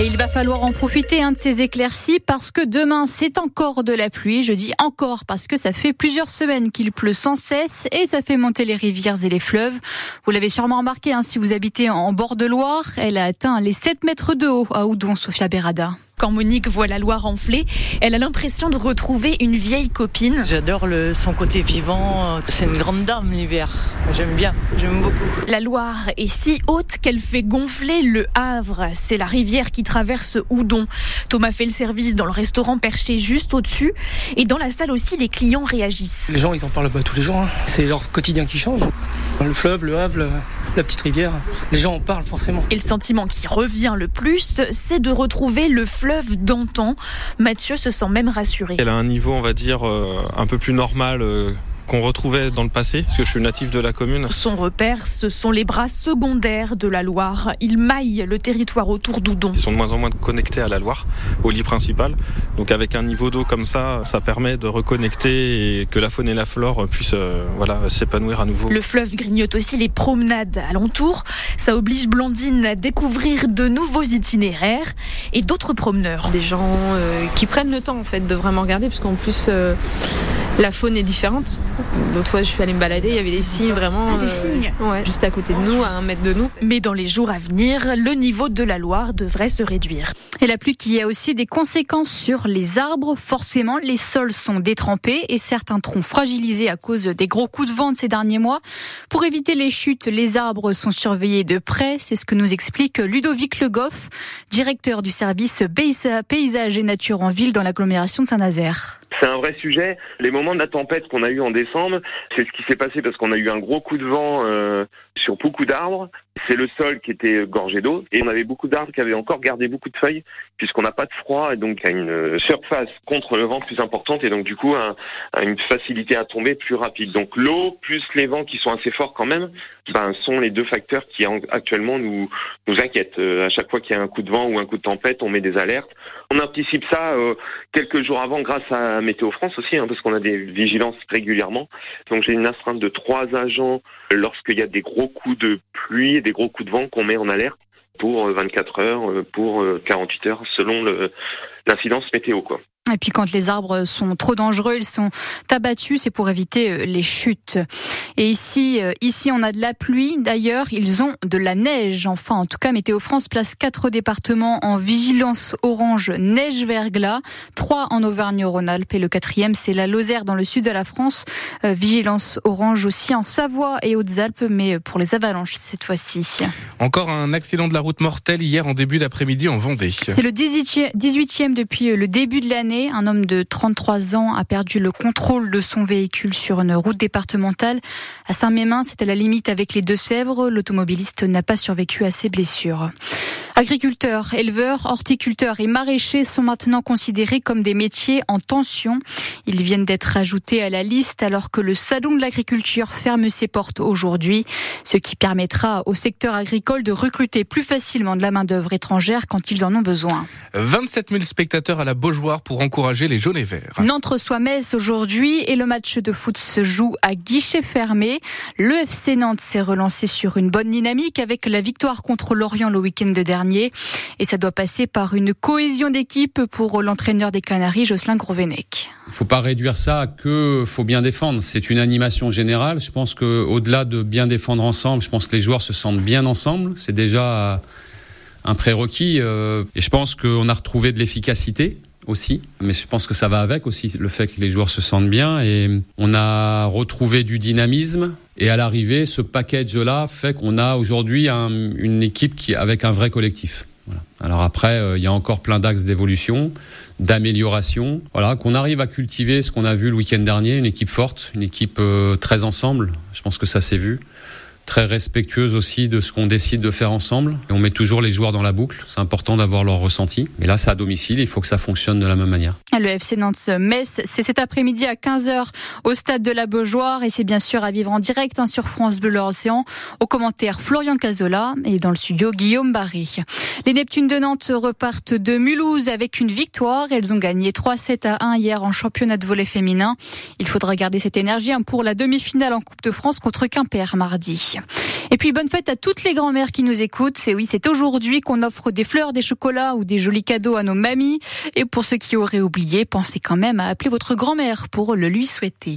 Et il va falloir en profiter un de ces éclaircies parce que demain c'est encore de la pluie. Je dis encore parce que ça fait plusieurs semaines qu'il pleut sans cesse et ça fait monter les rivières et les fleuves. Vous l'avez sûrement remarqué hein, si vous habitez en bord de Loire, elle a atteint les 7 mètres de haut à Oudon, Sofia Berada. Quand Monique voit la Loire enflée, elle a l'impression de retrouver une vieille copine. J'adore le, son côté vivant. C'est une grande dame l'hiver. J'aime bien, j'aime beaucoup. La Loire est si haute qu'elle fait gonfler le Havre. C'est la rivière qui traverse Houdon. Thomas fait le service dans le restaurant perché juste au-dessus. Et dans la salle aussi, les clients réagissent. Les gens, ils en parlent tous les jours. Hein. C'est leur quotidien qui change. Le fleuve, le Havre, la petite rivière. Les gens en parlent forcément. Et le sentiment qui revient le plus, c'est de retrouver le fleuve d'antan. Mathieu se sent même rassuré. Elle a un niveau, on va dire, euh, un peu plus normal euh, qu'on retrouvait dans le passé, parce que je suis natif de la commune. Son repère, ce sont les bras secondaires de la Loire. Ils maillent le territoire autour d'Oudon. Ils sont de moins en moins connectés à la Loire, au lit principal. Donc avec un niveau d'eau comme ça, ça permet de reconnecter et que la faune et la flore puissent euh, voilà, s'épanouir à nouveau. Le fleuve grignote aussi les promenades alentour. Ça oblige Blandine à découvrir de nouveaux itinéraires et d'autres promeneurs. Des gens euh, qui prennent le temps en fait de vraiment regarder, parce qu'en plus... Euh, la faune est différente. L'autre fois, je suis allée me balader, il y avait des signes vraiment. Ah, des signes ouais, Juste à côté de nous, à un mètre de nous. Mais dans les jours à venir, le niveau de la Loire devrait se réduire. Et la pluie qui a aussi des conséquences sur les arbres. Forcément, les sols sont détrempés et certains troncs fragilisés à cause des gros coups de vent de ces derniers mois. Pour éviter les chutes, les arbres sont surveillés de près. C'est ce que nous explique Ludovic Le Goff, directeur du service paysage et nature en ville dans l'agglomération de Saint-Nazaire. C'est un vrai sujet. Les moments de la tempête qu'on a eu en décembre, c'est ce qui s'est passé parce qu'on a eu un gros coup de vent euh, sur beaucoup d'arbres. C'est le sol qui était gorgé d'eau et on avait beaucoup d'arbres qui avaient encore gardé beaucoup de feuilles puisqu'on n'a pas de froid et donc a une surface contre le vent plus importante et donc du coup un, une facilité à tomber plus rapide. Donc l'eau plus les vents qui sont assez forts quand même, ben, sont les deux facteurs qui actuellement nous inquiètent. Euh, à chaque fois qu'il y a un coup de vent ou un coup de tempête, on met des alertes. On anticipe ça euh, quelques jours avant grâce à Météo France aussi, hein, parce qu'on a des vigilances régulièrement. Donc j'ai une astreinte de trois agents lorsqu'il y a des gros coups de pluie et gros coups de vent qu'on met en alerte pour 24 euh, heures, euh, pour 48 heures, selon l'incidence météo. Quoi. Et puis quand les arbres sont trop dangereux, ils sont abattus, c'est pour éviter euh, les chutes. Et ici, euh, ici on a de la pluie. D'ailleurs, ils ont de la neige. Enfin, en tout cas, Météo France place quatre départements en vigilance orange neige verglas, trois en Auvergne-Rhône-Alpes et le quatrième, c'est la Lozère dans le sud de la France. Euh, vigilance orange aussi en Savoie et Hautes-Alpes, mais pour les avalanches cette fois-ci. Encore un accident de la route mortel hier en début d'après-midi en Vendée. C'est le 18e depuis le début de l'année un homme de 33 ans a perdu le contrôle de son véhicule sur une route départementale. À Saint-Mémin, c'était la limite avec les Deux-Sèvres. L'automobiliste n'a pas survécu à ses blessures. Agriculteurs, éleveurs, horticulteurs et maraîchers sont maintenant considérés comme des métiers en tension. Ils viennent d'être ajoutés à la liste alors que le Salon de l'agriculture ferme ses portes aujourd'hui, ce qui permettra au secteur agricole de recruter plus facilement de la main-d'œuvre étrangère quand ils en ont besoin. 27 000 spectateurs à la Beaujoire pour encourager les jaunes et verts. Nantes reçoit Metz aujourd'hui et le match de foot se joue à guichet fermé. Le FC Nantes s'est relancé sur une bonne dynamique avec la victoire contre Lorient le week-end dernier. Et ça doit passer par une cohésion d'équipe pour l'entraîneur des Canaries, Jocelyn Grovenec. Il ne faut pas réduire ça à que faut bien défendre. C'est une animation générale. Je pense qu'au-delà de bien défendre ensemble, je pense que les joueurs se sentent bien ensemble. C'est déjà un prérequis. Euh, et je pense qu'on a retrouvé de l'efficacité aussi, mais je pense que ça va avec aussi le fait que les joueurs se sentent bien et on a retrouvé du dynamisme et à l'arrivée, ce package-là fait qu'on a aujourd'hui une équipe qui avec un vrai collectif. Alors après, euh, il y a encore plein d'axes d'évolution, d'amélioration. Voilà, qu'on arrive à cultiver ce qu'on a vu le week-end dernier, une équipe forte, une équipe euh, très ensemble. Je pense que ça s'est vu très respectueuse aussi de ce qu'on décide de faire ensemble. Et on met toujours les joueurs dans la boucle. C'est important d'avoir leur ressenti. Mais là, c'est à domicile. Il faut que ça fonctionne de la même manière. Le FC Nantes-Metz, c'est cet après-midi à 15h au stade de la Beaujoire. Et c'est bien sûr à vivre en direct hein, sur France Bleu Océan. Au commentaire, Florian Cazola. Et dans le studio, Guillaume Barry. Les Neptunes de Nantes repartent de Mulhouse avec une victoire. Elles ont gagné 3-7 à 1 hier en championnat de volet féminin. Il faudra garder cette énergie hein, pour la demi-finale en Coupe de France contre Quimper mardi. Et puis bonne fête à toutes les grand-mères qui nous écoutent. C'est oui, c'est aujourd'hui qu'on offre des fleurs, des chocolats ou des jolis cadeaux à nos mamies. Et pour ceux qui auraient oublié, pensez quand même à appeler votre grand-mère pour le lui souhaiter.